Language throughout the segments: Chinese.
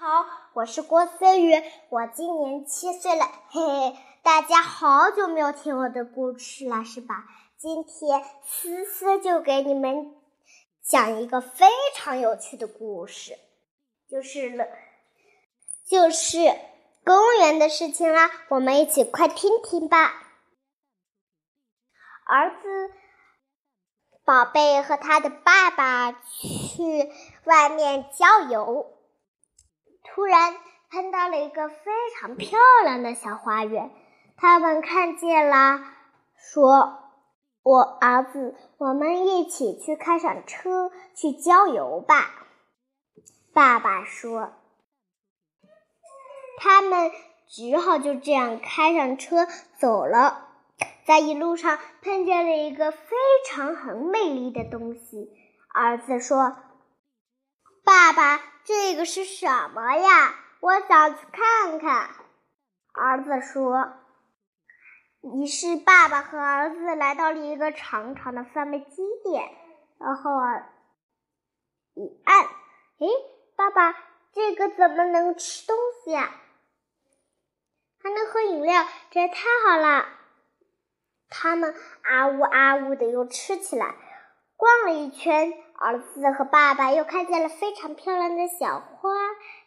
好，我是郭思雨，我今年七岁了，嘿嘿，大家好久没有听我的故事了，是吧？今天思思就给你们讲一个非常有趣的故事，就是了，就是公园的事情啦，我们一起快听听吧。儿子宝贝和他的爸爸去外面郊游。突然碰到了一个非常漂亮的小花园，他们看见了，说：“我儿子，我们一起去开上车去郊游吧。”爸爸说：“他们只好就这样开上车走了。”在一路上碰见了一个非常很美丽的东西，儿子说：“爸爸。”这个是什么呀？我想去看看。儿子说。于是爸爸和儿子来到了一个长长的贩卖机店，然后啊，一按，哎，爸爸，这个怎么能吃东西啊？还能喝饮料，这也太好了！他们啊呜啊呜的又吃起来，逛了一圈。儿子和爸爸又看见了非常漂亮的小花，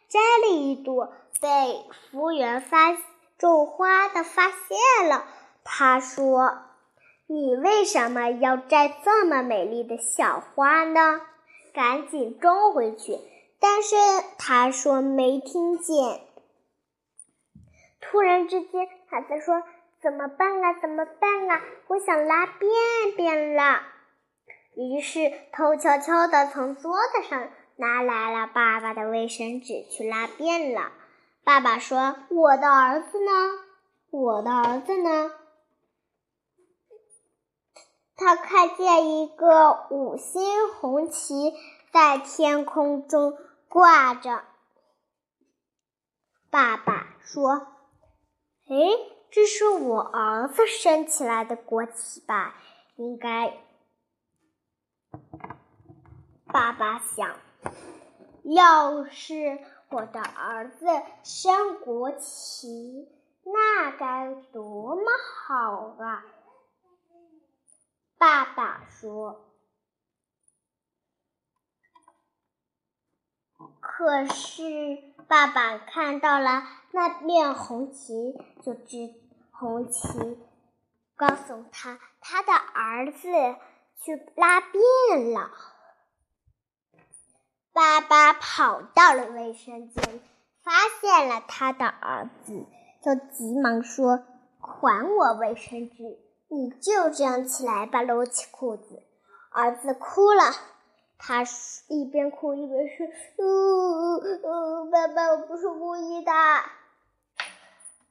摘了一朵，被服务员发种花的发现了。他说：“你为什么要摘这么美丽的小花呢？”赶紧种回去。但是他说没听见。突然之间，孩子说：“怎么办啊？怎么办啊？我想拉便便了。”于是，偷悄悄地从桌子上拿来了爸爸的卫生纸去拉便了。爸爸说：“我的儿子呢？我的儿子呢？”他看见一个五星红旗在天空中挂着。爸爸说：“哎，这是我儿子升起来的国旗吧？应该。”爸爸想，要是我的儿子升国旗，那该多么好啊！爸爸说。可是爸爸看到了那面红旗，就知红旗告诉他，他的儿子去拉便了。爸爸跑到了卫生间，发现了他的儿子，就急忙说：“还我卫生纸！你就这样起来吧，撸起裤子。”儿子哭了，他一边哭一边说：“呜呜，爸爸，我不是故意的。”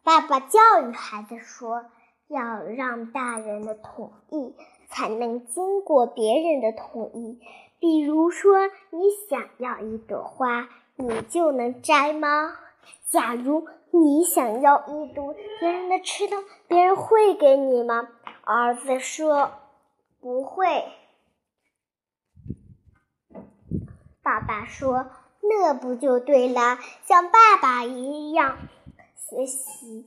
爸爸教育孩子说：“要让大人的同意，才能经过别人的同意。”比如说，你想要一朵花，你就能摘吗？假如你想要一朵别人的吃的，别人会给你吗？儿子说：“不会。”爸爸说：“那不就对了？像爸爸一样学习，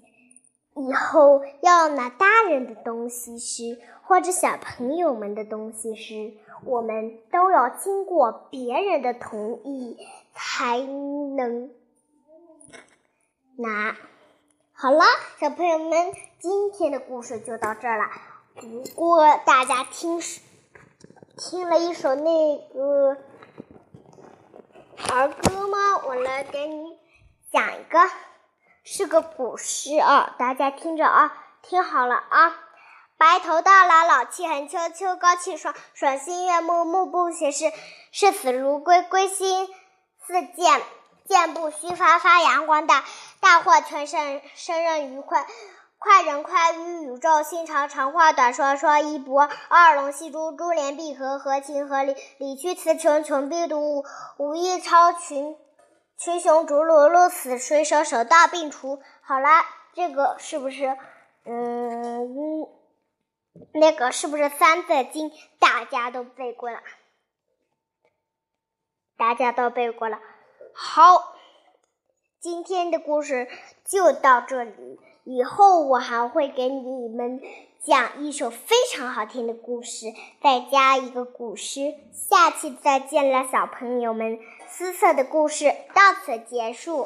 以后要拿大人的东西时，或者小朋友们的东西时。”我们都要经过别人的同意才能拿。好了，小朋友们，今天的故事就到这儿了。不过大家听听了一首那个儿歌吗？我来给你讲一个，是个古诗啊，大家听着啊，听好了啊。白头到老，老气横秋；秋高气爽，爽心悦目；目不斜视，视死如归；归心似箭，箭不虚发，发扬光大；大获全胜，胜任愉快；快人快语，宇宙心长；长话短说，说一不二；龙戏珠，珠联璧合；合情合理，理屈词穷；穷必独；武艺超群，群雄逐鹿；鹿死谁手，手到病除。好啦，这个是不是？嗯。那个是不是《三字经》？大家都背过了，大家都背过了。好，今天的故事就到这里，以后我还会给你们讲一首非常好听的故事，再加一个古诗。下期再见了，小朋友们！思策的故事到此结束。